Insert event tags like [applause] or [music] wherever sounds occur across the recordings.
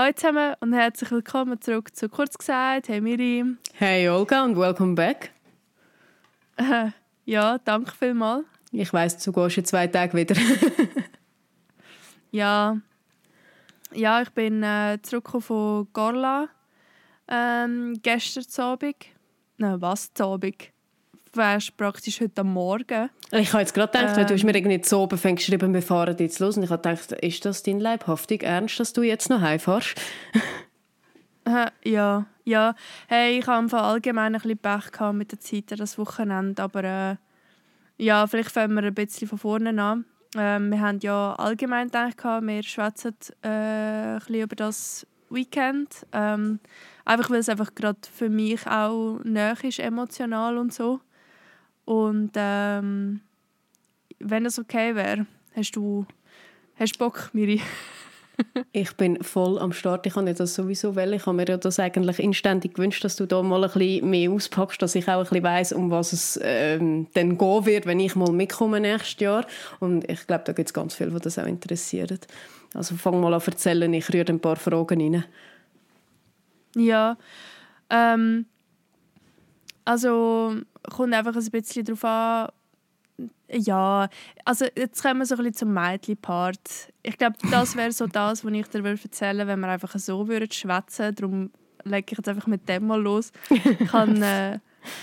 Hallo zusammen und herzlich willkommen zurück zu Kurz gesagt. Hey Miri. Hey Olga und welcome back. Äh, [laughs] ja, danke vielmals. Ich weiss, du gehst in zwei Tagen wieder. [laughs] ja. Ja, ich bin äh, zurückgekommen von Gorla ähm, gestern Abend. Nein, was Abend? Wärst praktisch heute am Morgen. Ich habe jetzt gerade gedacht, ähm, du hast mir irgendwie zu oben geschrieben, wir fahren jetzt los. Und ich habe gedacht, ist das dein leibhaftig Ernst, dass du jetzt noch heimfährst? [laughs] ja, ja. Hey, ich habe allgemein ein bisschen Pech gehabt mit der Zeit das Wochenende, aber äh, ja, vielleicht fangen wir ein bisschen von vorne an. Ähm, wir haben ja allgemein gedacht, wir schwätzen äh, ein bisschen über das Weekend. Ähm, einfach weil es einfach gerade für mich auch näher ist, emotional und so. Und ähm, wenn es okay wäre, hast du hast Bock, Miri? [laughs] ich bin voll am Start. Ich habe das sowieso weil Ich habe mir ja das eigentlich inständig gewünscht, dass du da mal ein bisschen mehr auspackst, dass ich auch ein bisschen weiss, um was es ähm, dann gehen wird, wenn ich mal mitkomme nächstes Jahr. Und ich glaube, da gibt es ganz viele, die das auch interessiert. Also fang mal an zu erzählen, ich rühre ein paar Fragen rein. Ja, ähm, also kommt einfach ein bisschen darauf an, ja, also jetzt kommen wir so ein bisschen zum Mädchen-Part. Ich glaube, das wäre so [laughs] das, was ich dir erzählen würde, wenn wir einfach so würden schwätzen. Darum lege ich jetzt einfach mit dem mal los. Ich kann, [laughs] äh,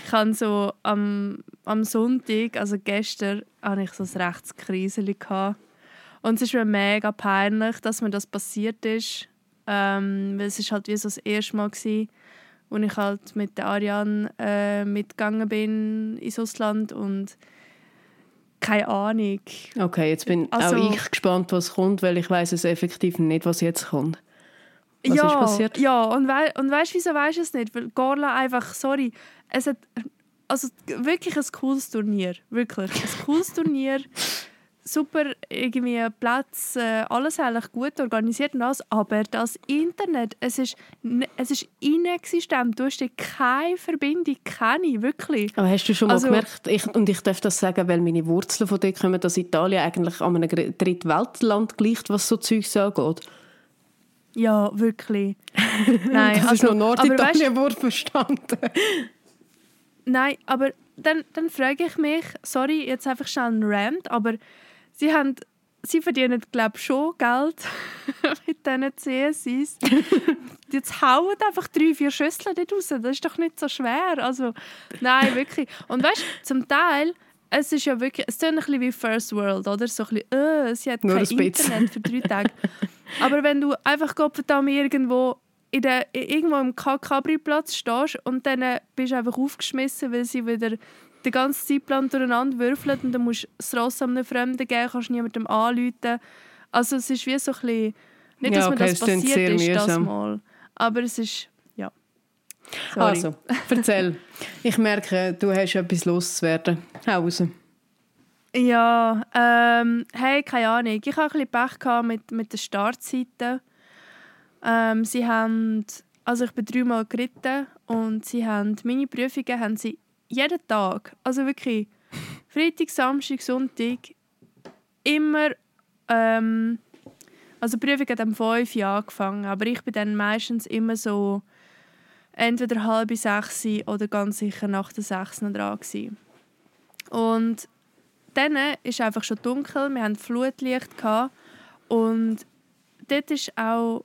kann so am, am Sonntag, also gestern, hatte ich so ein Rechtskriseli Und es ist mir mega peinlich, dass mir das passiert ist. Ähm, weil es ist halt wie so das erste Mal war, wo ich halt mit der Ariane äh, mitgegangen bin ins Ausland und keine Ahnung. Okay, jetzt bin also, auch ich gespannt, was kommt, weil ich weiß es effektiv nicht, was jetzt kommt. Was ja, ist passiert? Ja, und, we und weißt du, wieso weißt du es nicht? Weil Gorla einfach, sorry, es hat also wirklich ein cooles Turnier, wirklich ein cooles Turnier [laughs] super irgendwie Platz, äh, alles eigentlich gut organisiert und alles, aber das Internet, es ist, es ist inexistent. Du hast keine Verbindung, keine, wirklich. Aber hast du schon mal also, gemerkt, ich, und ich darf das sagen, weil meine Wurzeln von dir kommen, dass Italien eigentlich an einem Drittweltland gleicht, was so Zeugs angeht? Ja, wirklich. [laughs] Nein, das also, ist noch Norditalien weißt, verstanden. Nein, aber dann, dann frage ich mich, sorry, jetzt einfach schnell ein Rant, aber sie haben sie verdienen, glaube schon Geld [laughs] mit diesen CSIs. [laughs] Jetzt hauen einfach drei, vier Schüsseln dort raus. Das ist doch nicht so schwer. Also, nein, wirklich. Und weißt du, zum Teil, es ist ja wirklich, es ist ein bisschen wie First World, oder? So ein bisschen, äh, sie hat Nur kein Internet für drei Tage. Aber wenn du einfach verdammt irgendwo in der, irgendwo im Kabri-Platz stehst und dann bist du einfach aufgeschmissen, weil sie wieder den ganzen Zeitplan durcheinander würfelt und dann musst du das Ross einem Fremden geben, kannst niemandem anrufen. Also es ist wie so ein bisschen, nicht, dass ja, okay, mir das passiert ist, das mal, aber es ist, ja. Sorry. Also, erzähl. ich merke, du hast etwas loszuwerden. Hau raus. Ja, ähm, hey, keine Ahnung. Ich hatte ein bisschen Pech mit, mit den Startzeiten. Ähm, sie haben, also ich bin dreimal geritten und sie haben, meine Prüfungen haben sie jeden Tag, also wirklich Freitag, Samstag, Sonntag, immer, ähm, also die Prüfung hat um 5 Uhr angefangen, aber ich bin dann meistens immer so entweder halb sechs oder ganz sicher nach der sechs dran gewesen. Und dann ist einfach schon dunkel, wir hatten Flutlicht gehabt und dort ist auch,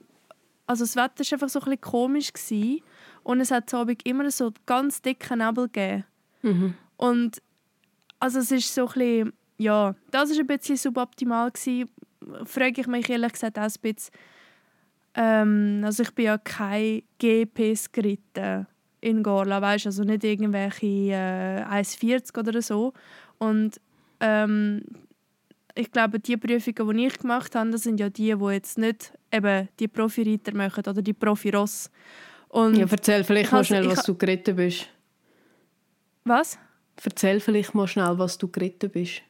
also das Wetter war einfach so ein bisschen komisch gewesen. und es hat so immer so ganz dicken Nebel gegeben. Mhm. Und also es ist so ein bisschen, ja, das ist ein bisschen suboptimal gewesen. Frage ich mich ehrlich gesagt auch ein bisschen. Ähm, also ich bin ja kein GPs geritten in Gorla, weißt also nicht irgendwelche äh, 1,40 oder so. Und ähm, ich glaube, die Prüfungen, die ich gemacht habe, das sind ja die, die jetzt nicht eben die Profi-Reiter machen oder die Profi-Ross. Ja, erzähl vielleicht mal schnell, was du geritten bist. Was? Erzähl vielleicht mal schnell, was du geritten bist.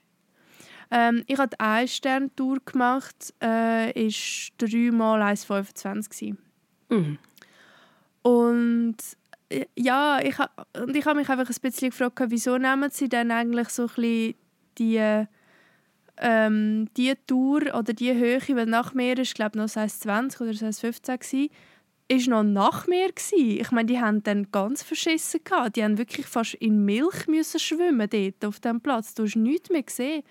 Ähm, ich habe eine Sterntour gemacht, äh, ist dreimal 1,25 mhm. Und äh, ja, ich, und ich habe mich einfach ein bisschen gefragt, wieso nehmen sie dann eigentlich so ein bisschen die ähm, die Tour oder die Höhe, weil nach mir ist glaube noch 20 oder 15 gsi, ist noch nach mir gsi. Ich meine, die haben dann ganz verschissen gehabt. Die haben wirklich fast in Milch müssen schwimmen dort auf dem Platz. Du hast nichts mehr gesehen.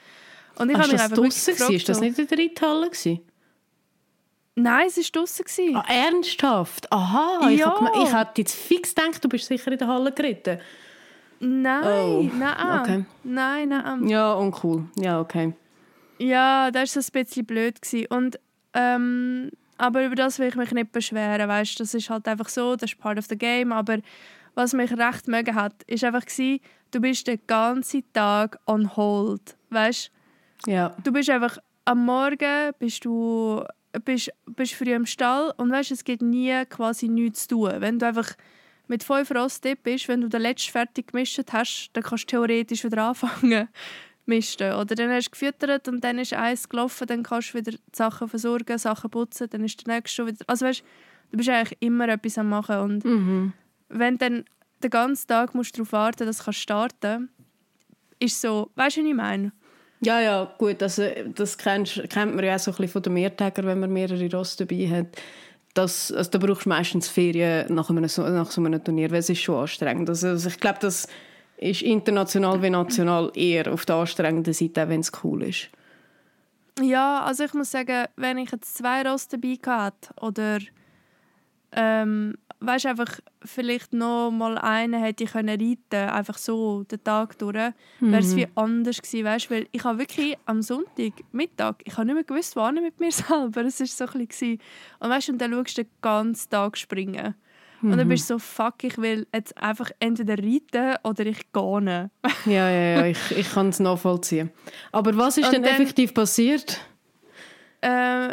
Und ich habe mich einfach draussen gefragt, Ist das nicht in der Reithalle Nein, es war draussen. Ah, ernsthaft? Aha, ja. ich, ich hätte jetzt fix gedacht, du bist sicher in der Halle geritten. Nein, oh. nein, okay. nein, nein. Ja, uncool. Ja, okay. Ja, das war ein bisschen blöd. Und, ähm, aber über das will ich mich nicht beschweren. Weißt, das ist halt einfach so, das ist part of the game. Aber was mich recht mögen hat, ist einfach gewesen, du bist den ganzen Tag on hold. Weißt? Ja. Du bist einfach am Morgen bist du bist, bist früh im Stall und weißt, es gibt nie quasi nichts zu tun. Wenn du einfach mit fünf Rosttipp bist, wenn du den letzten fertig gemischt hast, dann kannst du theoretisch wieder anfangen misten. Oder dann hast du gefüttert und dann ist eins gelaufen, dann kannst du wieder die Sachen versorgen, Sachen putzen, dann ist der nächste schon wieder... Also weißt, du bist eigentlich immer etwas am machen und mhm. wenn dann den ganzen Tag musst darauf warten, dass du starten ist so, weißt du, was ich meine? Ja, ja, gut, also, das kennt, kennt man ja auch so ein bisschen von den Mehrtägern, wenn man mehrere Ross dabei hat. Das, also, da brauchst du meistens Ferien nach, einem, nach so einem Turnier, weil es ist schon anstrengend. Also, also ich glaube, das ist international wie national eher auf der anstrengenden Seite, wenn es cool ist. Ja, also ich muss sagen, wenn ich jetzt zwei Ross dabei hatte oder ähm, weißt einfach vielleicht noch mal einen hätte ich können reiten einfach so den Tag durch mhm. wäre es wie anders gewesen weißt weil ich habe wirklich am Sonntag Mittag ich habe nicht mehr gewusst wann mit mir [laughs] selber es ist so ein bisschen und weißt und dann schaust du den ganzen Tag springen mhm. und dann mhm. bist du so fuck ich will jetzt einfach entweder reiten oder ich gehe [laughs] ja ja ja ich, ich kann es nachvollziehen aber was ist denn effektiv passiert äh,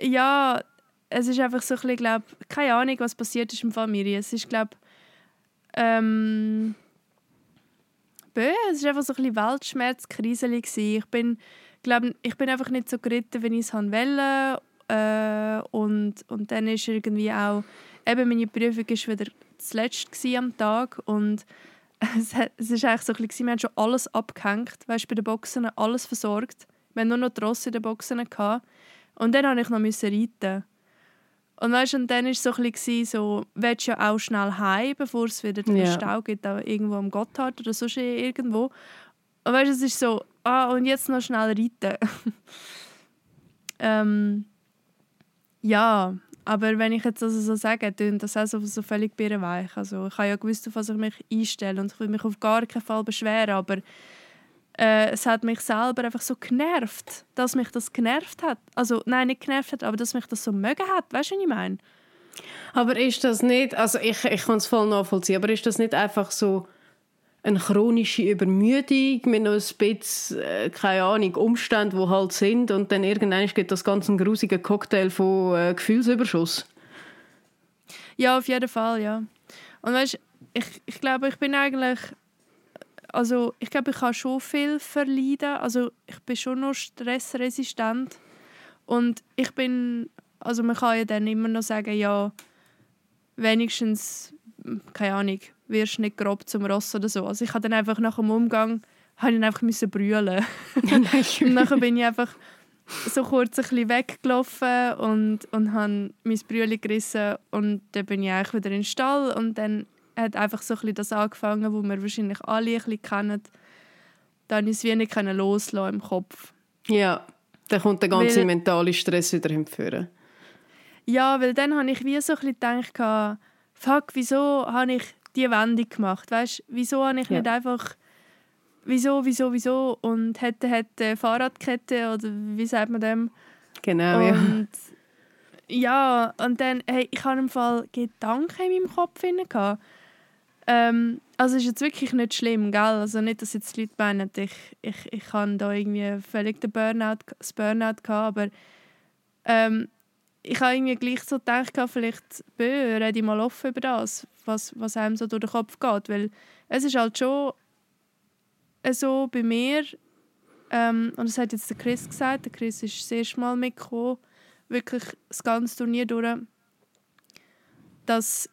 ja es ist einfach so ein bisschen, glaub, keine Ahnung, was passiert ist im Familie. Es ist, glaube ähm, es ist einfach so ein bisschen Weltschmerzkrise Ich bin, glaub, ich bin einfach nicht so geritten, wie ich es wollte. Äh, und, und dann ist irgendwie auch, eben meine Prüfung war wieder zuletzt am Tag und [laughs] es, es ist eigentlich so ein bisschen, wir haben schon alles abgehängt, weißt, bei den Boxen alles versorgt. Wir hatten nur noch die Rosse in den Boxen. Gehabt. Und dann musste ich noch reiten. Und weißt, und dann war es so ein bisschen so, willst du ja auch schnell heim, bevor es wieder den ja. Stau gibt, auch irgendwo am Gotthard oder so irgendwo. Und weißt, es ist so, ah, und jetzt noch schnell reiten. [laughs] ähm, ja, aber wenn ich jetzt also so sage, dann das auch so, so völlig birrenweich. Also ich habe ja gewusst, auf was ich mich einstelle und ich will mich auf gar keinen Fall beschweren, aber äh, es hat mich selber einfach so genervt, dass mich das genervt hat. Also nein, nicht genervt hat, aber dass mich das so mögen hat. Weißt du, was ich meine? Aber ist das nicht, also ich, ich kann es voll nachvollziehen, aber ist das nicht einfach so eine chronische Übermüdung mit noch ein bisschen, äh, keine Ahnung, Umständen, die halt sind und dann irgendwann geht das ganze ein grusiger Cocktail von äh, Gefühlsüberschuss? Ja, auf jeden Fall, ja. Und weißt, ich, ich glaube, ich bin eigentlich also ich glaube, ich kann schon viel verleiden. Also ich bin schon noch stressresistent. Und ich bin, also man kann ja dann immer noch sagen, ja, wenigstens, keine Ahnung, wirst nicht grob zum Ross oder so. Also ich habe dann einfach nach dem Umgang, habe ich einfach müssen brüllen. [laughs] und dann bin ich einfach so kurz ein bisschen weggelaufen und, und habe mein Brülli gerissen und dann bin ich eigentlich wieder in den Stall und dann hat einfach so ein das angefangen, wo wir wahrscheinlich alle ein bisschen kennen. Dann ist es wie nicht loslassen im Kopf. Ja, dann kommt der ganze weil, mentale Stress wieder hinführen. Ja, weil dann habe ich wie so ein bisschen gedacht, fuck, wieso habe ich diese Wendung gemacht? Weißt, wieso habe ich ja. nicht einfach wieso, wieso, wieso und hätte, hätte Fahrradkette oder wie sagt man dem? Genau, und, ja. Ja, und dann, hey, ich habe im Fall Gedanken in meinem Kopf gehabt. Ähm, also ist jetzt wirklich nicht schlimm, gell? Also nicht, dass jetzt die Leute meinen, ich, ich, ich habe da irgendwie völlig den Burnout, das Burnout gehabt, aber ähm, ich habe irgendwie gleich so gedacht, vielleicht bö, rede ich mal offen über das, was, was einem so durch den Kopf geht, weil es ist halt schon so bei mir, ähm, und das hat jetzt der Chris gesagt, der Chris ist das erste Mal mitgekommen, wirklich das ganze Turnier durch, dass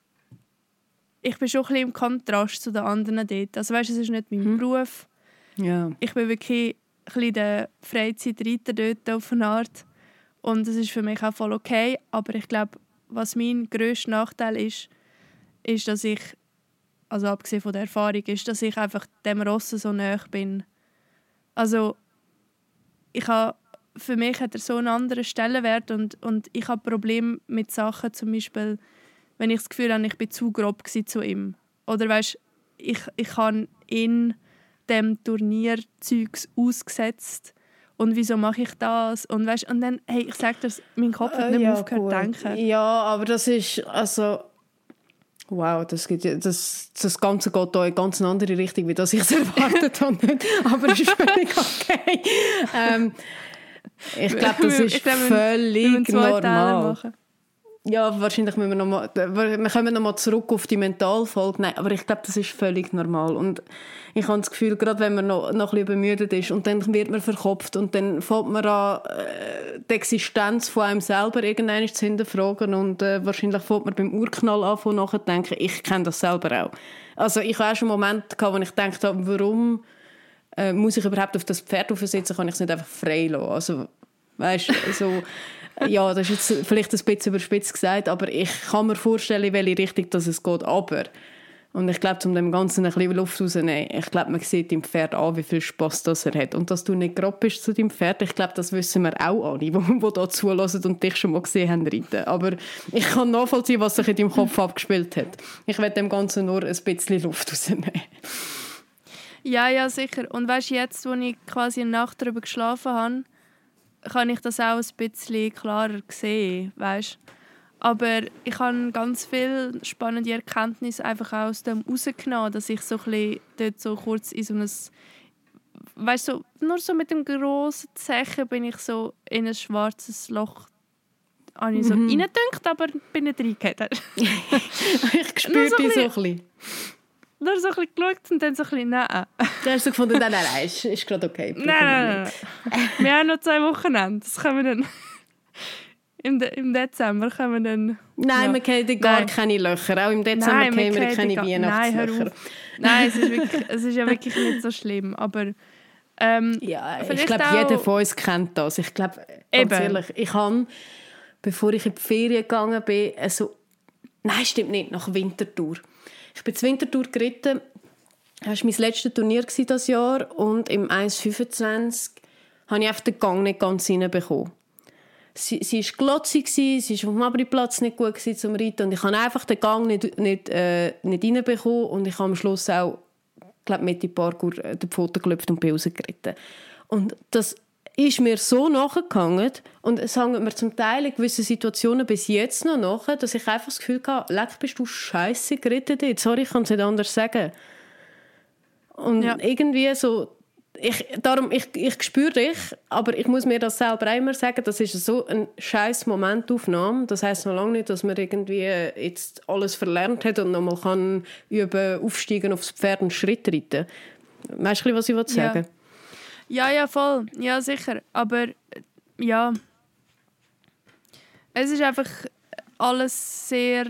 ich bin schon ein bisschen im Kontrast zu den anderen dort. Also weißt, es ist nicht mein mhm. Beruf. Ja. Ich bin wirklich bisschen der Freizeitreiter dort auf eine Art. Und das ist für mich auch voll okay. Aber ich glaube, was mein grösster Nachteil ist, ist, dass ich, also abgesehen von der Erfahrung, ist, dass ich einfach dem Ross so nahe bin. Also ich habe, für mich hat er so einen anderen Stellenwert und, und ich habe Probleme mit Sachen, zum Beispiel, wenn ich das Gefühl habe, ich bin zu grob zu ihm. Oder weißt, ich, ich habe ihn dem Turnierzeugs ausgesetzt und wieso mache ich das und weißt, und dann hey ich sage das mein Kopf hat nicht äh, ja, aufgehört zu denken ja aber das ist also Wow, das, geht, das, das Ganze geht da in ganz eine andere Richtung, wie das ich es [laughs] erwartet habe. Aber es ist völlig okay. Ähm, ich glaube, das ist glaub, völlig normal. Ja, wahrscheinlich müssen wir noch mal, wir kommen noch mal zurück auf die Mentalfolge. Nein, aber ich glaube, das ist völlig normal. Und ich habe das Gefühl, gerade wenn man noch, noch ein bisschen übermüdet ist und dann wird man verkopft und dann fängt man an, äh, die Existenz von einem selber irgendwann zu hinterfragen und äh, wahrscheinlich fängt man beim Urknall an, von nachzudenken. Ich kenne das selber auch. Also ich habe auch schon Momente gehabt, wo ich gedacht habe, warum äh, muss ich überhaupt auf das Pferd aufsitzen, kann ich es nicht einfach frei lassen. Also, weißt, so [laughs] ja, das ist jetzt vielleicht ein bisschen überspitzt gesagt, aber ich kann mir vorstellen, in welche Richtung das es geht. Aber, und ich glaube, um dem Ganzen ein bisschen Luft rauszunehmen, ich glaube, man sieht dem Pferd an, wie viel Spass das er hat. Und dass du nicht grob bist zu deinem Pferd, ich glaube, das wissen wir auch alle, die, die da zulassen und dich schon mal gesehen haben reiten. Aber ich kann nachvollziehen, was sich in deinem Kopf abgespielt hat. Ich werde dem Ganzen nur ein bisschen Luft rausnehmen. Ja, ja, sicher. Und weißt du, jetzt, wo ich quasi eine Nacht darüber geschlafen habe, kann ich das auch ein bisschen klarer sehen, weißt? Aber ich habe ganz viele spannende Erkenntnisse einfach aus dem rausgenommen, dass ich so ein dort so kurz in so ein weißt du, nur so mit dem grossen Zechen bin ich so in ein schwarzes Loch habe ich so mhm. reingedünkt, aber bin nicht reingegangen. [laughs] [laughs] ich spüre so dich so ein bisschen nur so ein bisschen geschaut und dann so ein bisschen nein. Dann hast du gefunden, nein, nein, nein, ist, ist gerade okay. Nein, nein, nein. wir haben noch zwei Wochen. Das können wir dann... [laughs] Im, De Im Dezember können wir dann... Nein, ja. wir kennen gar nein. keine Löcher. Auch im Dezember nein, kennen wir keine Weihnachtslöcher. Nein, nein es, ist wirklich, es ist ja wirklich nicht so schlimm. Aber... Ähm, ja, ich glaube, jeder von uns kennt das. Ich glaube, ganz ehrlich, ich habe, bevor ich in die Ferien gegangen bin, also... Nein, stimmt nicht, nach Wintertour ich bin zur Wintertour geritten. Das war mein letztes Turnier dieses Jahr und im 1.25 habe ich einfach den Gang nicht ganz hineinbekommen. Sie, sie war glotzig, sie war auf dem Abriplatz nicht gut zum Reiten und ich habe einfach den Gang nicht, nicht, äh, nicht reinbekommen und ich habe am Schluss auch glaube mit dem Parkour äh, den Pfoten gelöpft und bin rausgeritten. Und das ist mir so nachgegangen und es hängt mir zum Teil in gewissen Situationen bis jetzt noch nach, dass ich einfach das Gefühl habe, leck, bist du scheiße gerettet jetzt. Sorry, ich kann es nicht anders sagen. Und ja. irgendwie so, ich, darum, ich, ich spüre dich, aber ich muss mir das selber immer sagen, das ist so ein scheiß Momentaufnahme. Das heißt noch lange nicht, dass man irgendwie jetzt alles verlernt hat und nochmal kann üben, aufsteigen aufs Pferd und Schritt reiten. Weißt du, was ich sagen ja. Ja, ja, voll. Ja, sicher. Aber ja. Es ist einfach alles sehr.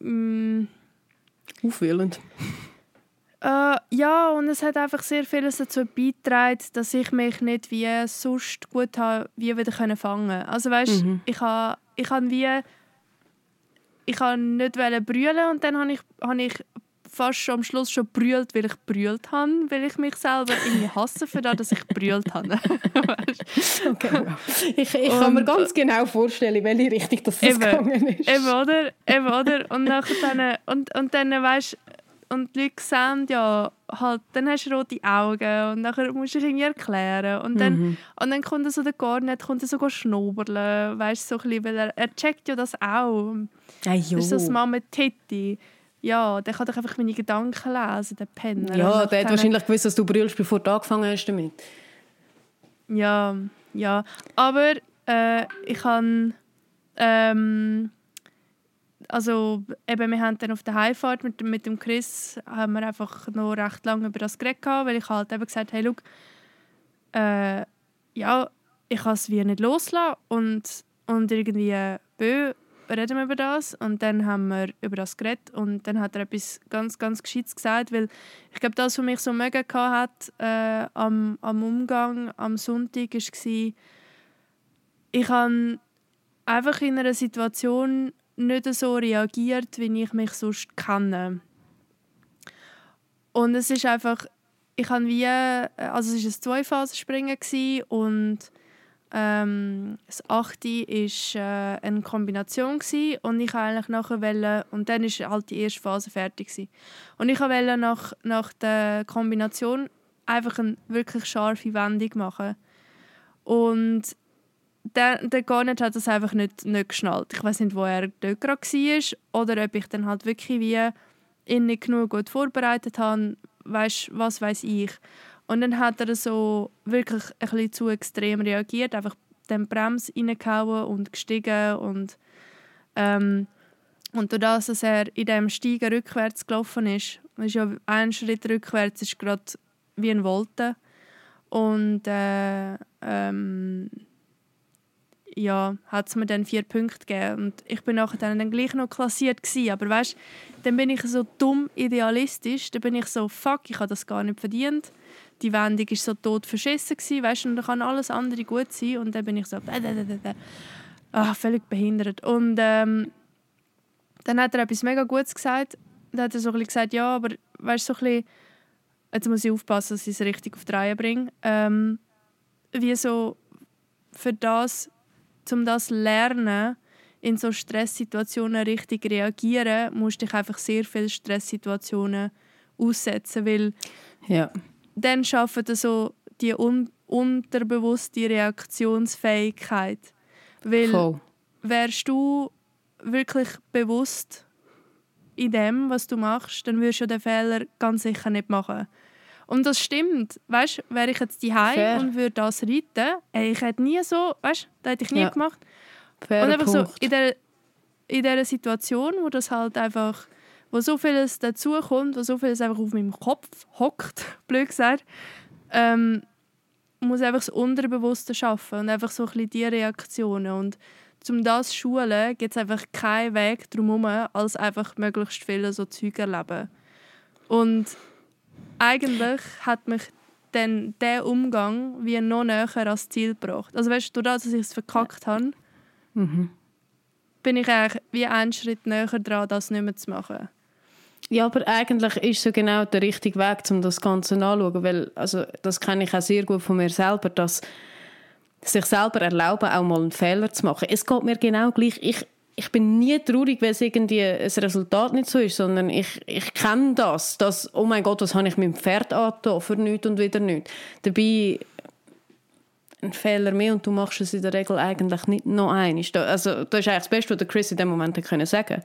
Mm, Aufwühlend. Äh, ja, und es hat einfach sehr vieles dazu beigetragen, dass ich mich nicht wie sonst gut habe, wie wieder können fangen. Also weißt, mhm. ich habe ich habe wie ich habe nicht brüllen und dann habe ich, habe ich fast schon am Schluss schon brüllt, weil ich brüllt habe, weil ich mich selber irgendwie hasse für das, dass ich brüllt habe. [laughs] okay. Ich, ich kann mir ganz genau vorstellen, welche Richtung das eben, gegangen ist. Eben, oder? Eben, oder? Und, nachher dann, und, und dann, weißt und die Leute sehen ja, halt, dann hast du rote Augen und dann musst du dich irgendwie erklären. Und dann, mhm. und dann kommt er so der Garnet, kommt er so schnubbeln, weißt so ein bisschen, weil er, er checkt ja das auch. Hey, das ist das Mama Titi. Ja, der kann doch einfach meine Gedanken lesen, der Penner. Ja, der hat wahrscheinlich gewusst, dass du brüllst, bevor du angefangen hast damit. Ja, ja. Aber äh, ich habe... Ähm, also eben, wir haben dann auf der Heimfahrt mit, mit dem Chris haben wir einfach noch recht lange über das geredet, weil ich halt eben gesagt hey, schau, äh, ja, ich kann es wie nicht loslassen und, und irgendwie, bö, reden wir über das. Und dann haben wir über das geredet und dann hat er etwas ganz, ganz Gescheites gesagt, weil ich glaube, das, was mich so mega hat äh, am, am Umgang am Sonntag, war, ich habe einfach in einer Situation nicht so reagiert, wie ich mich sonst kenne. Und es ist einfach, ich habe wie, also es war ein Zweiphasenspringen und ähm, das achte war äh, eine Kombination gewesen, und ich eigentlich nachher wollte, und dann war halt die erste Phase fertig gewesen. und ich wollte nach, nach der Kombination einfach eine wirklich scharfe Wendung machen und der, der Garnet hat das einfach nicht, nicht geschnallt. Ich weiß nicht, wo er dort gerade war oder ob ich dann halt wirklich wie ihn nicht genug gut vorbereitet habe. Weißt, was weiß ich. Und dann hat er so wirklich ein bisschen zu extrem reagiert, einfach den Brems reingehauen und gestiegen und ähm, und durch das, dass er in dem Steigen rückwärts gelaufen ist, ist ja ein Schritt rückwärts ist gerade wie ein Wolte und äh, ähm, ja, hat es mir dann vier Punkte gegeben. Und ich bin nachher dann, dann gleich noch klassiert gewesen. Aber weißt, dann bin ich so dumm idealistisch, dann bin ich so, fuck, ich habe das gar nicht verdient. Die Wendung war so tot verschissen gewesen, weißt, und dann kann alles andere gut sein. Und dann bin ich so, ah, völlig behindert. Und ähm, dann hat er etwas mega Gutes gesagt. Dann hat er so ein gesagt, ja, aber weißt so ein bisschen, jetzt muss ich aufpassen, dass ich es richtig auf die Reihe bringe. Ähm, wie so für das um das lernen, in so Stresssituationen richtig reagieren, musst dich einfach sehr viele Stresssituationen aussetzen, weil ja. Dann schaffen so die un unterbewusste Reaktionsfähigkeit. Weil Voll. wärst du wirklich bewusst in dem, was du machst, dann würdest du den Fehler ganz sicher nicht machen. Und das stimmt. Weißt, wäre ich jetzt die und würde das reiten, ey, ich hätte nie so, weißt, das hätte ich nie ja. gemacht. Fair und einfach Punkt. so in der in dieser Situation, wo das halt einfach, wo so vieles dazukommt, wo so vieles einfach auf meinem Kopf hockt, [laughs] blöd gesagt, ähm, muss einfach das Unterbewusste schaffen und einfach so ein bisschen die Reaktionen und um das zu schulen, gibt es einfach keinen Weg drumherum, als einfach möglichst viele so Zeug erleben. Und eigentlich hat mich dann der Umgang wie noch näher ans Ziel gebracht. Also weißt du, dadurch, dass ich es verkackt habe, mhm. bin ich eigentlich wie einen Schritt näher dran, das nicht mehr zu machen. Ja, aber eigentlich ist so genau der richtige Weg, um das Ganze anzuschauen, weil also, das kenne ich auch sehr gut von mir selber, dass sich selber erlauben, auch mal einen Fehler zu machen. Es geht mir genau gleich. Ich, ich bin nie traurig, weil es irgendwie ein Resultat nicht so ist, sondern ich, ich kenne das, dass, oh mein Gott, was habe ich mit dem Pferd angetan, für nichts und wieder nichts. Dabei ein Fehler mehr und du machst es in der Regel eigentlich nicht noch einmal. Also das ist eigentlich das Beste, was Chris in dem Moment sagen konnte.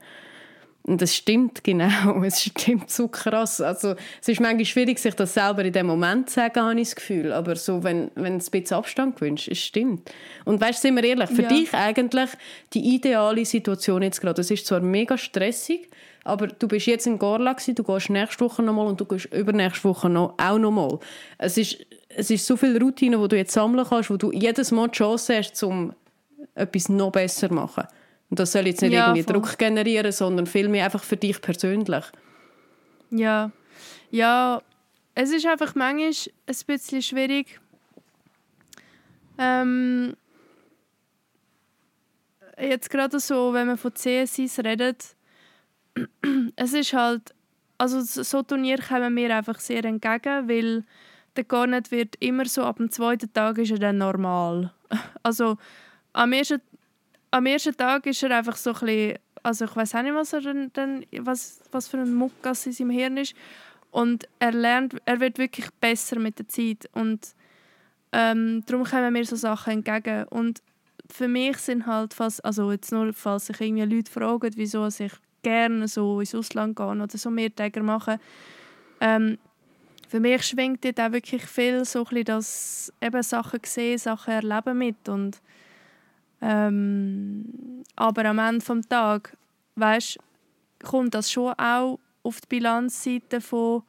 Und das stimmt genau, [laughs] es stimmt so krass. Also, es ist manchmal schwierig, sich das selber in dem Moment zu sagen, habe ich das Gefühl. Aber so, wenn, wenn es ein bisschen Abstand gewünscht, es stimmt. Und weißt, du, sind wir ehrlich, für ja. dich eigentlich die ideale Situation jetzt gerade. Es ist zwar mega stressig, aber du bist jetzt in Gorla du gehst nächste Woche nochmal und du gehst übernächste Woche noch, auch nochmal. Es ist, es ist so viel Routine, die du jetzt sammeln kannst, wo du jedes Mal die Chance hast, um etwas noch besser zu machen. Und das soll jetzt nicht ja, irgendwie voll. Druck generieren, sondern vielmehr einfach für dich persönlich. Ja, ja, es ist einfach manchmal ein bisschen schwierig. Ähm, jetzt gerade so, wenn man von CSIs redet, [clears throat] es ist halt, also so Turnier kommen mir einfach sehr entgegen, weil der Garnet wird immer so ab dem zweiten Tag ist er dann normal. [laughs] Also am ersten am ersten Tag ist er einfach so ein bisschen, also ich weiß auch nicht, was, er dann, was, was für ein Muckas in seinem Hirn ist. Und er lernt, er wird wirklich besser mit der Zeit. Und ähm, darum kommen mir so Sachen entgegen. Und für mich sind halt fast, also jetzt nur, falls sich irgendwie Leute fragen, wieso ich gerne so ins Ausland gehe oder so mehr Tage mache, ähm, für mich schwingt dort auch wirklich viel so ein bisschen das eben Sachen sehen, Sachen erleben mit und ähm, aber am Ende des Tages, weißt, kommt das schon auch auf die Bilanzseite von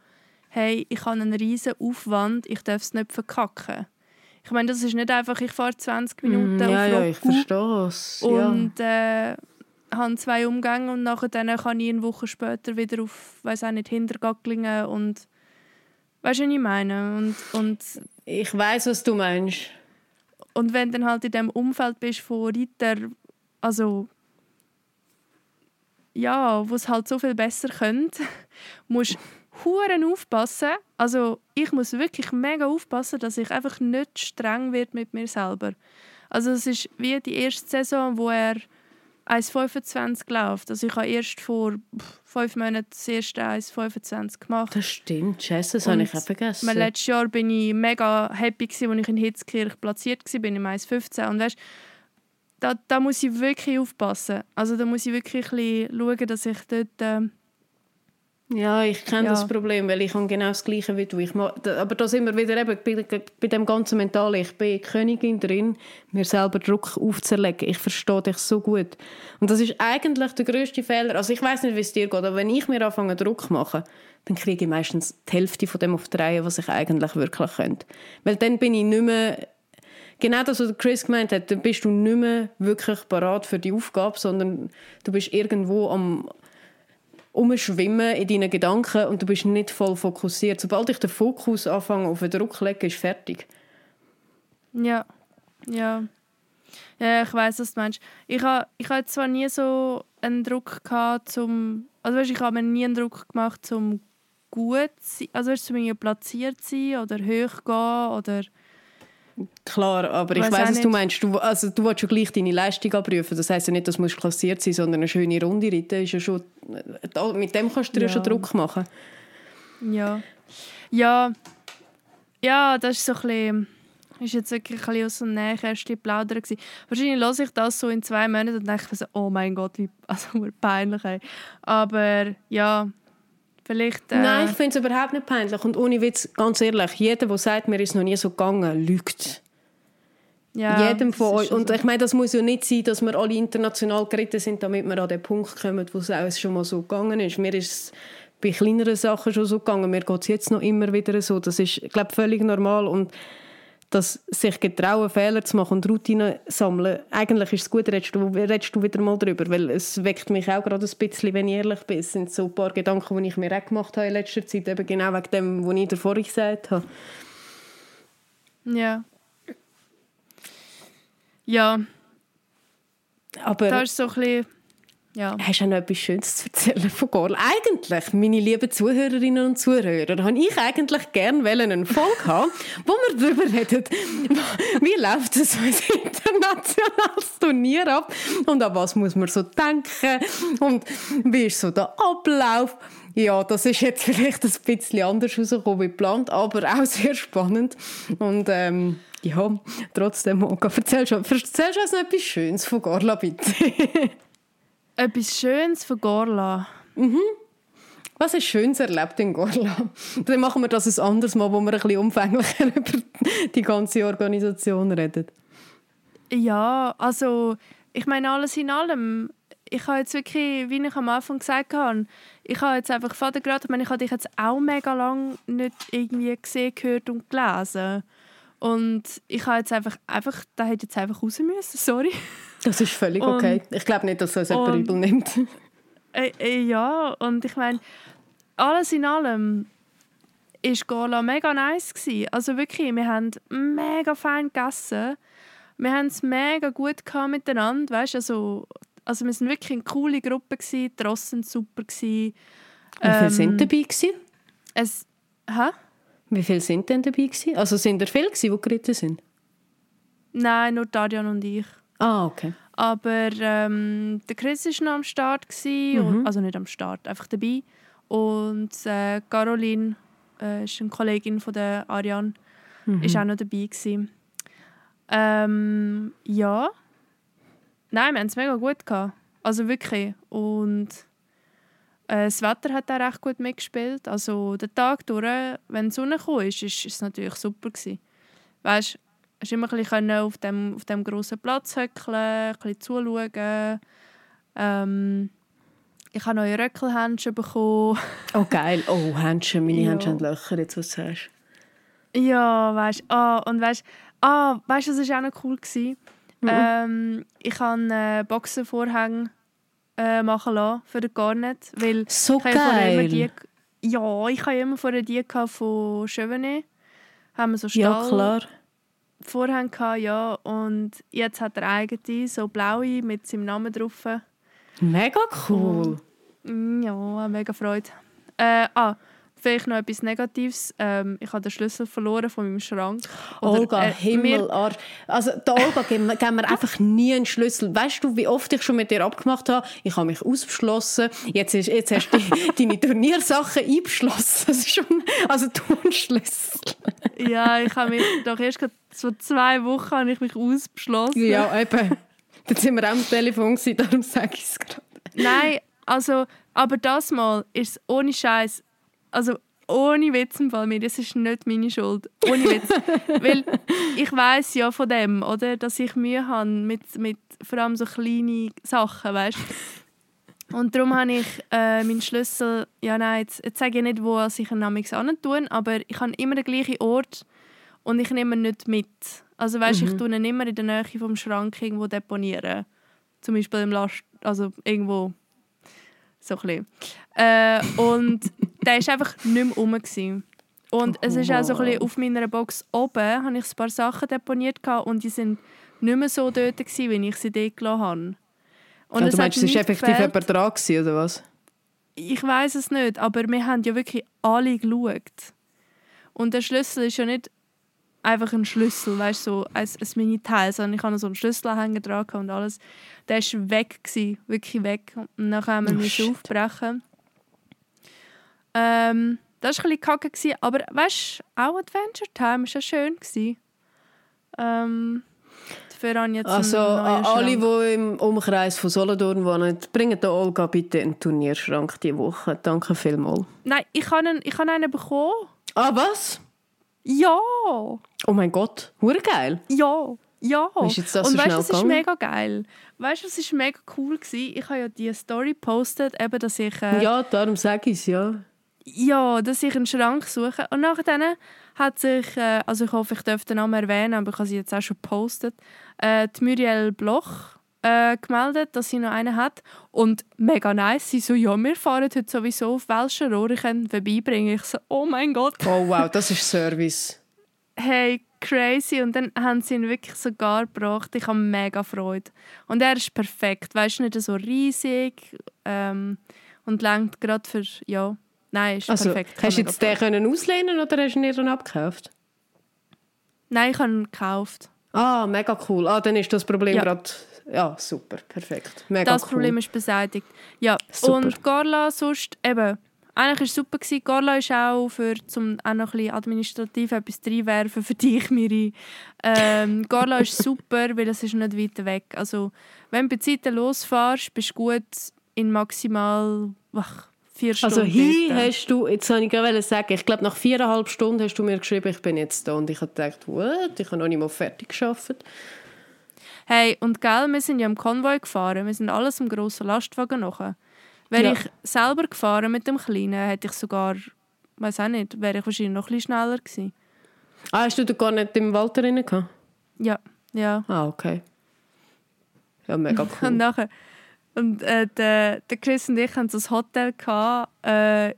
hey, ich habe einen riesen Aufwand, ich darf es nicht verkacken. Ich meine, das ist nicht einfach, ich fahre 20 Minuten mm, ja, auf Ja, ich verstehe es. Und äh, habe zwei Umgänge und nachher dann kann ich eine Woche später wieder auf, weiß auch nicht, Hintergacklingen und weißt du, was ich meine? Und, und, Ich weiß, was du meinst. Und wenn du dann halt in dem Umfeld bist von Reiter, also ja, wo es halt so viel besser könnte, [laughs] musst Huren aufpassen. Also ich muss wirklich mega aufpassen, dass ich einfach nicht streng wird mit mir selber. Also es ist wie die erste Saison, wo er 1,25 läuft. Also ich habe erst vor fünf Monaten das erste 1,25 gemacht. Das stimmt, Scheiße, das Und habe ich auch vergessen. Mein letztes Jahr bin ich mega happy, gewesen, als ich in Hitzkirch platziert war, bin im 1,15. Und weißt, da, da muss ich wirklich aufpassen. Also da muss ich wirklich ein bisschen schauen, dass ich dort... ähm, Ja, ich kenne Ja. das Problem, weil ich habe genau das Gleiche wie du. Ich ma- da- aber da sind wir wieder eben bei, bei dem ganzen Mentalen. Ich bin Königin drin, mir selber Druck aufzuerlegen. Ich verstehe dich so gut. Und das ist eigentlich der grösste Fehler. Also ich weiß nicht, wie es dir geht, aber wenn ich mir anfange, Druck zu machen, dann kriege ich meistens die Hälfte von dem auf die Reihe, was ich eigentlich wirklich könnte. Weil dann bin ich nicht mehr... Genau das, was Chris gemeint hat, dann bist du nicht mehr wirklich parat für die Aufgabe, sondern du bist irgendwo am umschwimmen in deinen Gedanken und du bist nicht voll fokussiert. Sobald ich den Fokus anfange auf den Druck zu legen, ist fertig. Ja, ja. Ja, ich weiß, was du meinst. Ich habe ich ha zwar nie so einen Druck gehabt, zum, also weißt, ich habe mir nie einen Druck gemacht, zum gut zu sein, also weißt, zum platziert zu sein oder hoch gehen oder Klar, aber ich weiß, was du meinst. Du, also, du willst ja gleich deine Leistung abprüfen. Das heisst ja nicht, dass du klassiert sein sondern eine schöne Runde reiten ist ja schon... da- Mit dem kannst du dir ja Ja. schon Druck machen. ja. Ja, ja, das ist so ein bisschen, ist jetzt wirklich ein bisschen aus dem Nähkästchen plaudern gewesen. Wahrscheinlich höre ich das so in zwei Monaten und denke mir so, oh mein Gott, wie [laughs] also, peinlich. Ey. Aber ja, vielleicht... Äh, Nein, ich finde es überhaupt nicht peinlich. Und ohne Witz, ganz ehrlich, jeder, der sagt, mir ist noch nie so gegangen, lügt. ja, Jedem von euch. Und so. ich meine, das muss ja nicht sein, dass wir alle international geritten sind, damit wir an den Punkt kommen, wo es auch schon mal so gegangen ist. Mir ist es bei kleineren Sachen schon so gegangen. Mir geht es jetzt noch immer wieder so. Das ist, ich glaube, völlig normal. Und dass sich getrauen, Fehler zu machen und Routinen sammeln, eigentlich ist es gut, redest du, redest du wieder mal drüber, weil es weckt mich auch gerade ein bisschen, wenn ich ehrlich bin. Es sind so ein paar Gedanken, die ich mir auch gemacht habe in letzter Zeit, eben genau wegen dem, was ich davor gesagt habe. Ja. Ja, Aber da ist so ein bisschen... Ja. Hast du auch noch etwas Schönes zu erzählen von Gorl? Eigentlich, meine lieben Zuhörerinnen und Zuhörer, habe ich eigentlich gerne einen Folge haben, wo wir darüber reden, wie läuft so ein internationales Turnier ab und an was muss man so denken und wie ist so der Ablauf. Ja, das ist jetzt vielleicht ein bisschen anders rausgekommen wie geplant, aber auch sehr spannend. Und ähm, ja, trotzdem, du erzählst du uns noch etwas Schönes von Gorla, bitte? [laughs] Etwas Schönes von Gorla. Was ist Schönes erlebt in Gorla? [laughs] Dann machen wir das ein anderes Mal, wo wir ein bisschen umfänglicher [laughs] über die ganze Organisation reden. Ja, also ich meine alles in allem. Ich habe jetzt wirklich, wie ich am Anfang gesagt habe, ich habe jetzt einfach Vater gerade, ich meine, ich habe dich jetzt auch mega lang nicht irgendwie gesehen, gehört und gelesen. Und ich habe jetzt einfach, einfach, da hätte jetzt einfach raus müssen, sorry. Das ist völlig Und- okay. Ich glaube nicht, dass das jemand und- übel nimmt. [laughs] Äh, äh, ja, und ich meine, alles in allem ist Gola mega nice gewesen. Also wirklich, wir haben mega fein gegessen. Wir haben es mega gut gehabt miteinander, weißt? Also, also wir sind wirklich eine coole Gruppe gewesen. Die super gewesen. Wie viele Ähm, sind dabei gewesen? Es, hä? Wie viele sind denn dabei gewesen? Also sind da viele gewesen, die geritten sind? Nein, nur Dadian und ich. Ah, okay. Aber ähm, der Chris war noch am Start. Gewesen, und, also nicht am Start, einfach dabei. Und äh, Caroline, äh, ist eine Kollegin von der Ariane, ist auch noch dabei. Gewesen. Ähm, ja. Nein, wir haben es mega gut gehabt. Also wirklich. Und äh, das Wetter hat auch recht gut mitgespielt. Also der Tag durch, wenn die Sonne kam, ist, ist, ist es natürlich super gewesen. Weißt, hast immer ein bisschen auf dem, auf dem grossen Platz hückeln, ein bisschen zuschauen. Ähm, ich habe neue Röckelhändchen bekommen. Oh, geil. Oh, Händchen, meine Ja. Händchen haben Löcher, jetzt was du sagst. Ja, weißt ah, und weißt ah, weißt, das war auch noch cool. Gewesen. Mhm. Ähm, ich habe äh, Boxenvorhänge äh, machen lassen für den Garnet. Weil So ich habe ja vorher immer geil. Die, ja, ich habe ja immer vorher die von Chevenet. Haben wir so Ja, Stall klar. vorher gehabt, ja. Und jetzt hat er eigene, so blaue mit seinem Namen drauf. Mega cool. Mm, Ja, mega Freude. Äh, ah, vielleicht noch etwas Negatives. Ähm, ich habe den Schlüssel verloren von meinem Schrank. Oder, Olga, äh, Himmel, Arsch. Also, der Olga geben wir, geben wir einfach nie einen Schlüssel. Weißt du, wie oft ich schon mit dir abgemacht habe? Ich habe mich ausgeschlossen. Jetzt, ist, jetzt hast du [laughs] deine Turniersachen eingeschlossen. Das ist schon, also du einen Schlüssel. Ja, ich habe mich doch erst vor zwei Wochen habe ich mich ausbeschlossen. Ja, eben. Dann sind wir auch am Telefon, gewesen, darum sage ich es gerade. Nein, also, aber das Mal ist es ohne Scheiß, also ohne Witz im Fall mir, das ist nicht meine Schuld. Ohne Witz. [laughs] Weil ich weiß ja von dem, oder, dass ich Mühe habe mit, mit vor allem so kleinen Sachen, weißt Und darum habe ich äh, meinen Schlüssel, ja nein, jetzt, jetzt sage ich nicht, wo ich ihn namens tun, aber ich habe immer den gleichen Ort und ich nehme ihn nicht mit. Also weißt, ich tue ihn immer in der Nähe vom Schrank irgendwo deponieren. Zum Beispiel im Last, also irgendwo so ein. Äh, und der war einfach nicht mehr rum. Gewesen. Und es ist auch so ein bisschen auf meiner Box oben, habe ich ein paar Sachen deponiert und die sind nicht mehr so dort gewesen, wie ich sie dort gelassen habe. Und Ja, es du meinst, es war effektiv jemand dran gewesen, oder was? Ich weiß es nicht, aber wir haben ja wirklich alle geschaut. Und der Schlüssel ist ja nicht einfach ein Schlüssel, weißt du, so ein, ein Mini-Teil, sondern ich hatte so einen Schlüsselanhänger dran und alles. Der war weg, gewesen, wirklich weg. Und dann haben wir Oh, shit. aufbrechen. Ähm, das war ein bisschen kacke, gewesen, aber weißt du, auch Adventure Time war ja schön. Gewesen. Ähm, dafür habe ich jetzt Also, einen alle, die im Umkreis von Solothurn wohnen, bringen der Olga bitte einen Turnierschrank diese Woche. Danke vielmals. Nein, ich habe einen, ich habe einen bekommen. Ah, was? Ja! Oh mein Gott, hure geil. Ja, ja. Ist jetzt das und so weißt, schnell das ist mega geil. Weißt du, was ist mega cool gewesen? Ich habe ja die Story gepostet, eben, dass ich äh, ja. Ja, darum sage ich es, ja. dass ich einen Schrank suche. Und nachher hat sich, äh, also ich hoffe, ich darf den Namen erwähnen, aber ich habe sie jetzt auch schon gepostet, äh, die Muriel Bloch äh, gemeldet, dass sie noch einen hat. Und mega nice. Sie so, ja, wir fahren heute sowieso auf welcher Rohr ich vorbeibringen. Ich so, oh mein Gott. Oh wow, das ist Service. Hey, crazy. Und dann haben sie ihn wirklich sogar gebracht. Ich habe mega Freude. Und er ist perfekt. Weißt du, nicht so riesig ähm, und langt gerade für, ja, nein, ist Also, perfekt. Hast du jetzt den können auslehnen oder hast du ihn dann abgekauft? Nein, ich habe ihn gekauft. Ah, mega cool. Ah, dann ist das Problem Ja. gerade... Ja, super, perfekt. Mega das cool. Problem ist beseitigt. Ja, Super. und Carla sonst, eben, eigentlich war es super. Gewesen. Carla ist auch für, zum auch noch ein bisschen administrativ etwas reinwerfen für dich, Miri. Ähm, Carla ist super, weil es ist nicht weit weg. Also, wenn du bei Zeiten losfährst, bist du gut in maximal ach, vier Stunden Also hier hast du, jetzt wollte ich gerade sagen, ich glaube nach viereinhalb Stunden hast du mir geschrieben, ich bin jetzt da und ich habe gedacht, what? Ich habe noch nicht mal fertig geschafft. Hey, und gell, wir sind ja im Konvoi gefahren. Wir sind alles im grossen Lastwagen nachher. Wäre Ja. ich selber gefahren mit dem Kleinen, hätte ich sogar, weiß auch nicht, wäre ich wahrscheinlich noch ein bisschen schneller gewesen. Ah, hast du da gar nicht im Wald drin gehabt? Ja, ja. Ah, okay. Ja, mega [laughs] Und cool. nachher, und äh, der, der Chris und ich hatten so ein Hotel gehabt, äh,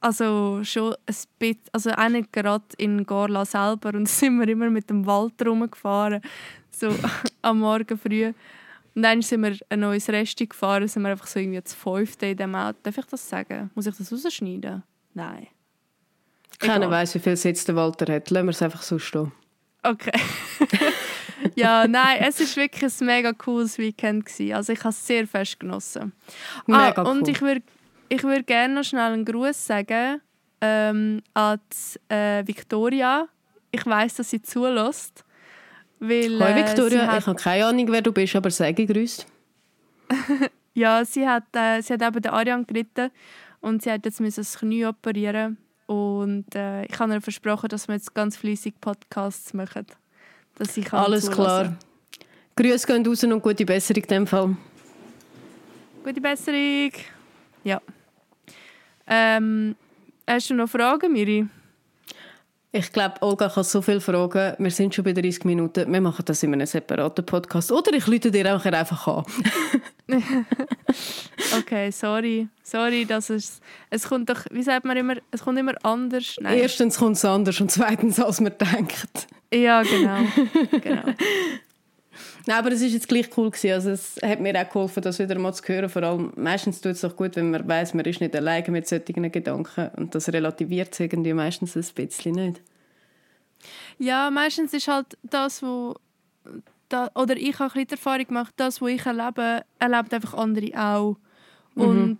also schon ein bisschen, also auch nicht gerade in Gorla selber und [laughs] sind wir immer mit dem Wald rumgefahren, so [laughs] am Morgen früh. Und dann sind wir ein neues Resti gefahren, sind wir einfach so irgendwie zu fünfte in dem Auto. Darf ich das sagen? Muss ich das rausschneiden? Nein. Keiner weiß, wie viel Sitz der Walter hat. Lassen wir es einfach so stehen. Okay. [laughs] ja, nein, es war wirklich ein mega cooles Weekend. Gewesen. Also ich habe es sehr fest genossen. Mega ah, und cool. ich würde ich würd gerne noch schnell einen Gruß sagen ähm, an die, äh, Victoria. Ich weiß, dass sie zulässt. Weil, Hoi äh, Victoria, hat, ich habe keine Ahnung, wer du bist, aber sage grüßt. [laughs] Ja, sie hat, äh, sie hat eben den Arian geritten und sie hat jetzt müssen das Knie operieren und äh, ich habe ihr versprochen, dass wir jetzt ganz fleissig Podcasts machen. Dass ich Alles zulassen. klar. Grüße gehen raus und gute Besserung in dem Fall. Gute Besserung. Ja. Ähm, hast du noch Fragen, Miri? Ich glaube, Olga kann so viel fragen. Wir sind schon bei 30 Minuten. Wir machen das in einem separaten Podcast. Oder ich lüte dir auch einfach an. [laughs] okay, sorry. Sorry, dass es... Es kommt doch... Wie sagt man immer? Es kommt immer anders. Nein. Erstens kommt es anders und zweitens, als man denkt. Ja, genau. genau. [laughs] Nein, aber es war jetzt gleich cool. Gewesen. Also es hat mir auch geholfen, das wieder mal zu hören. Vor allem, meistens tut es auch gut, wenn man weiß, man ist nicht alleine mit solchen Gedanken. Und das relativiert es irgendwie meistens ein bisschen nicht. Ja, meistens ist halt das, wo... Da, oder ich habe ein die Erfahrung gemacht, das, was ich erlebe, erlebt einfach andere auch. Mhm. Und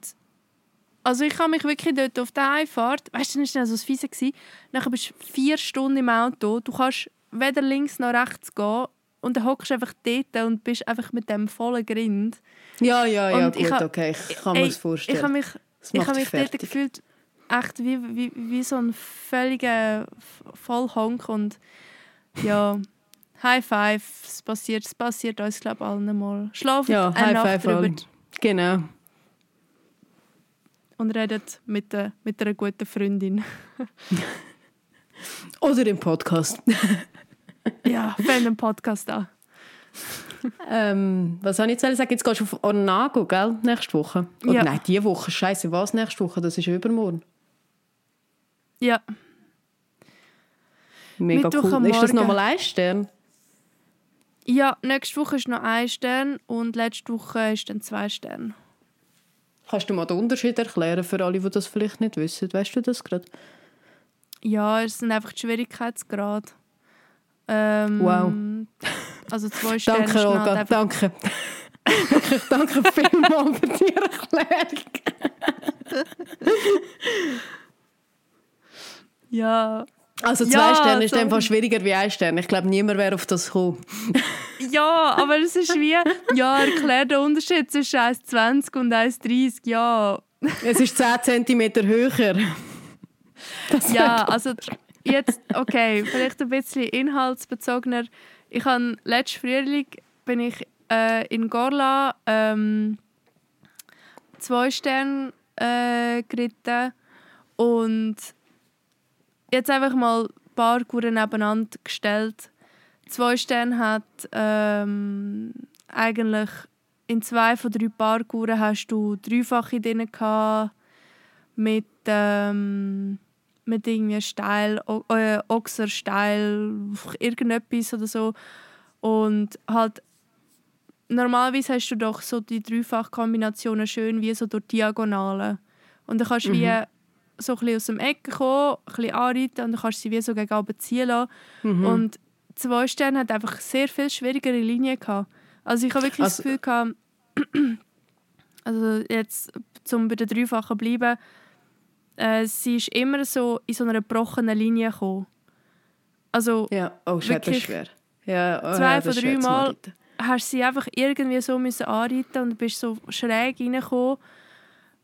also ich habe mich wirklich dort auf der Einfahrt, weißt du, dann war das so fiese. Gewesen. Nachher bist du vier Stunden im Auto, du kannst weder links noch rechts gehen und dann hockst du einfach dort und bist einfach mit dem vollen Grind. Ja, ja, ja, und gut, ich okay, ich kann mir das vorstellen. Ich habe mich, ich habe mich dort gefühlt, echt wie, wie, wie so ein völliger Vollhonk und ja, High Five, es passiert, es passiert uns, glaube ich, allen mal. Schlafen ja, eine High Five drüber. Genau. Und redet mit, der, mit einer guten Freundin. [laughs] Oder im Podcast. [laughs] ja, fängt einen Podcast an. ähm, was soll ich jetzt sagen? Jetzt gehst du auf Ornago, gell? Nächste Woche. Oder ja. nein, diese Woche. Scheiße, was nächste Woche? Das ist übermorgen. Ja. Mega Mittwoch cool. Ist das nochmal ein Stern? Ja, nächste Woche ist noch ein Stern und letzte Woche ist dann zwei Sterne. Kannst du mal den Unterschied erklären für alle, die das vielleicht nicht wissen? Weißt du das gerade? Ja, es sind einfach die Schwierigkeitsgrade. Ähm, wow. Also zwei [laughs] Sterne. Danke, Olga, danke. Wirklich, danke vielmals für die Erklärung. [laughs] ja. Also zwei ja, Sterne ist einfach schwieriger wie ein Stern. Ich glaube, niemand wäre auf das gekommen. [laughs] ja, aber es ist wie, ja, erklär den Unterschied zwischen 1,20 und 1,30, ja. es ist 10 cm höher. Das ja, also jetzt, okay, vielleicht ein bisschen inhaltsbezogener. Ich habe letzten Frühling bin ich äh, in Gorla ähm, zwei Sterne äh, geritten und jetzt einfach mal ein paar Kuren nebeneinander gestellt. Zwei Sterne hat ähm, eigentlich in zwei von drei Parkuhren hast du dreifache drin gehabt, mit ähm, mit irgendwie steil, äh, Ochser steil, irgendetwas oder so. Und halt, normalerweise hast du doch so die Dreifachkombinationen schön wie so durch Diagonalen. Und dann kannst du mhm. wie so ein aus dem Eck kommen, ein bisschen anreiten und dann kannst du sie wie so gegen oben ziehen lassen. Mhm. Und zwei Sterne hat einfach sehr viel schwierigere Linien gehabt. Also ich habe wirklich also, das Gefühl gehabt, [clears throat] also jetzt, um bei den Dreifachen bleiben, äh, sie ist immer so in so einer gebrochenen Linie gekommen. Also ja, oh, wirklich schwer. Ja, oh, zwei ja, von drei Mal hast sie einfach irgendwie so müssen anreiten und bist so schräg reingekommen.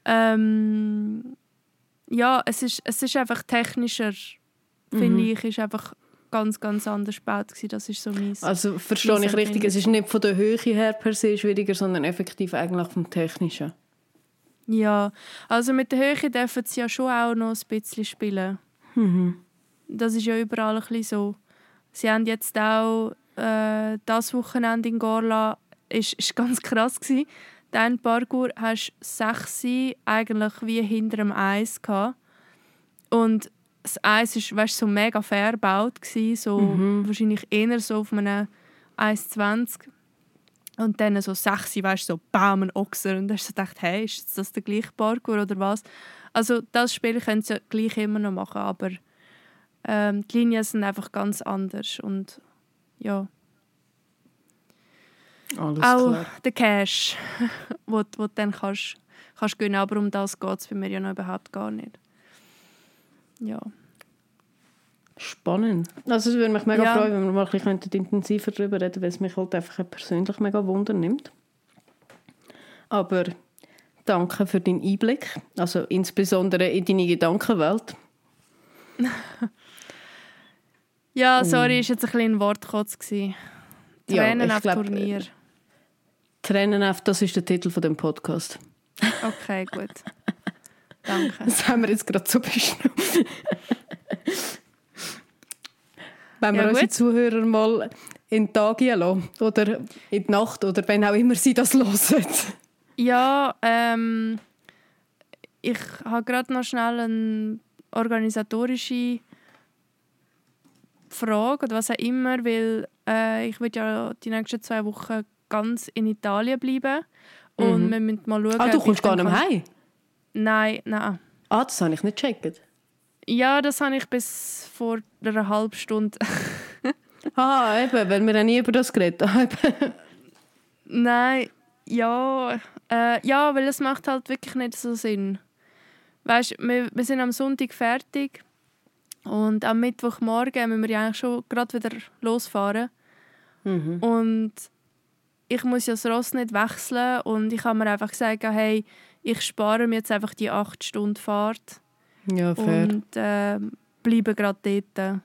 Ähm, ja, es ist, es ist einfach technischer, mhm. finde ich, ist einfach ganz, ganz anders gebaut gewesen. Das ist so mein Also verstehe ich richtig, es ist nicht von der Höhe her per se schwieriger, sondern effektiv eigentlich vom Technischen. Ja, also mit der Höhe dürfen sie ja schon auch noch ein bisschen spielen. Mhm. Das ist ja überall ein bisschen so. Sie haben jetzt auch äh, das Wochenende in Gorla ist, ist ganz krass gewesen. Dein Parkour hast sechs eigentlich wie hinter dem Eis gehabt. und das Eis ist weißt, so mega fair gebaut so mhm. wahrscheinlich eher so auf einem 1,20 und dann so sechs, weißt du, so Baum und Ochser. Und dann hast du gedacht, hey, ist das der gleiche Parkour oder was? Also das Spiel können sie gleich immer noch machen, aber ähm, die Linien sind einfach ganz anders und ja. Alles Auch klar. der Cash, [laughs] wo, wo du dann kannst, kannst gewinnen, aber um das geht es bei mir ja noch überhaupt gar nicht. Ja. Spannend. Also es würde mich mega ja. freuen, wenn wir mal ein bisschen intensiver darüber reden weil es mich halt einfach persönlich mega Wunder nimmt. Aber danke für deinen Einblick, also insbesondere in deine Gedankenwelt. [laughs] ja, sorry, ist jetzt ein bisschen ein Wortkotz Tränen ja, auf glaub, Turnier. Tränen auf, das ist der Titel von dem Podcast. Okay, gut. [laughs] Danke. Das haben wir jetzt gerade so bestimmt. Wenn wir Ja, unsere gut. Zuhörer mal in den Tag lassen. Oder in die Nacht. Oder wenn auch immer sie das [laughs] hören. Ja, ähm, ich habe gerade noch schnell eine organisatorische Frage oder was auch immer, weil äh, ich will ja die nächsten zwei Wochen ganz in Italien bleiben und Mhm. wir müssen mal schauen. Ah, du kommst gar nicht mehr heim? Nein, nein. Ah, das habe ich nicht gecheckt. Ja, das habe ich bis vor einer halben Stunde. [laughs] Ah, eben, wenn wir ja nie über das geredet haben. [laughs] Nein, ja, äh, ja, weil es macht halt wirklich nicht so Sinn. Weißt, wir, wir sind am Sonntag fertig und am Mittwochmorgen müssen wir ja eigentlich schon gerade wieder losfahren. mhm. Und ich muss ja das Ross nicht wechseln und ich habe mir einfach gesagt, hey, ich spare mir jetzt einfach die acht Stunden Fahrt Ja, fair. und äh, bleibe gerade dort.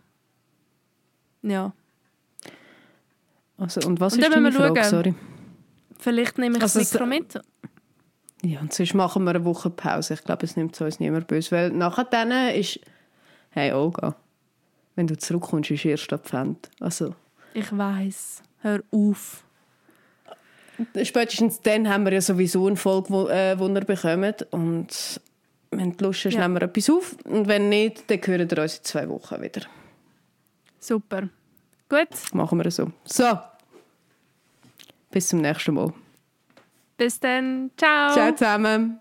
Ja, Also, und was Und ist deine Frage? schauen. Sorry. vielleicht nehme ich Also das Mikro mit. Ja, und sonst machen wir eine Woche Pause. Ich glaube, es nimmt uns niemand böse. Weil nachher dann ist... Hey, Olga, wenn du zurückkommst, ist erst Advent. Also, Ich weiß. Hör auf. spätestens dann haben wir ja sowieso eine Folge, wo, äh, die ihr bekommt. Und wenn du Lust hast, Ja. nehmen wir etwas auf. Und wenn nicht, dann hören wir uns in zwei Wochen wieder. Super. Gut, Machen wir so. So. Bis zum nächsten Mal. bis dann. Ciao. Ciao zusammen.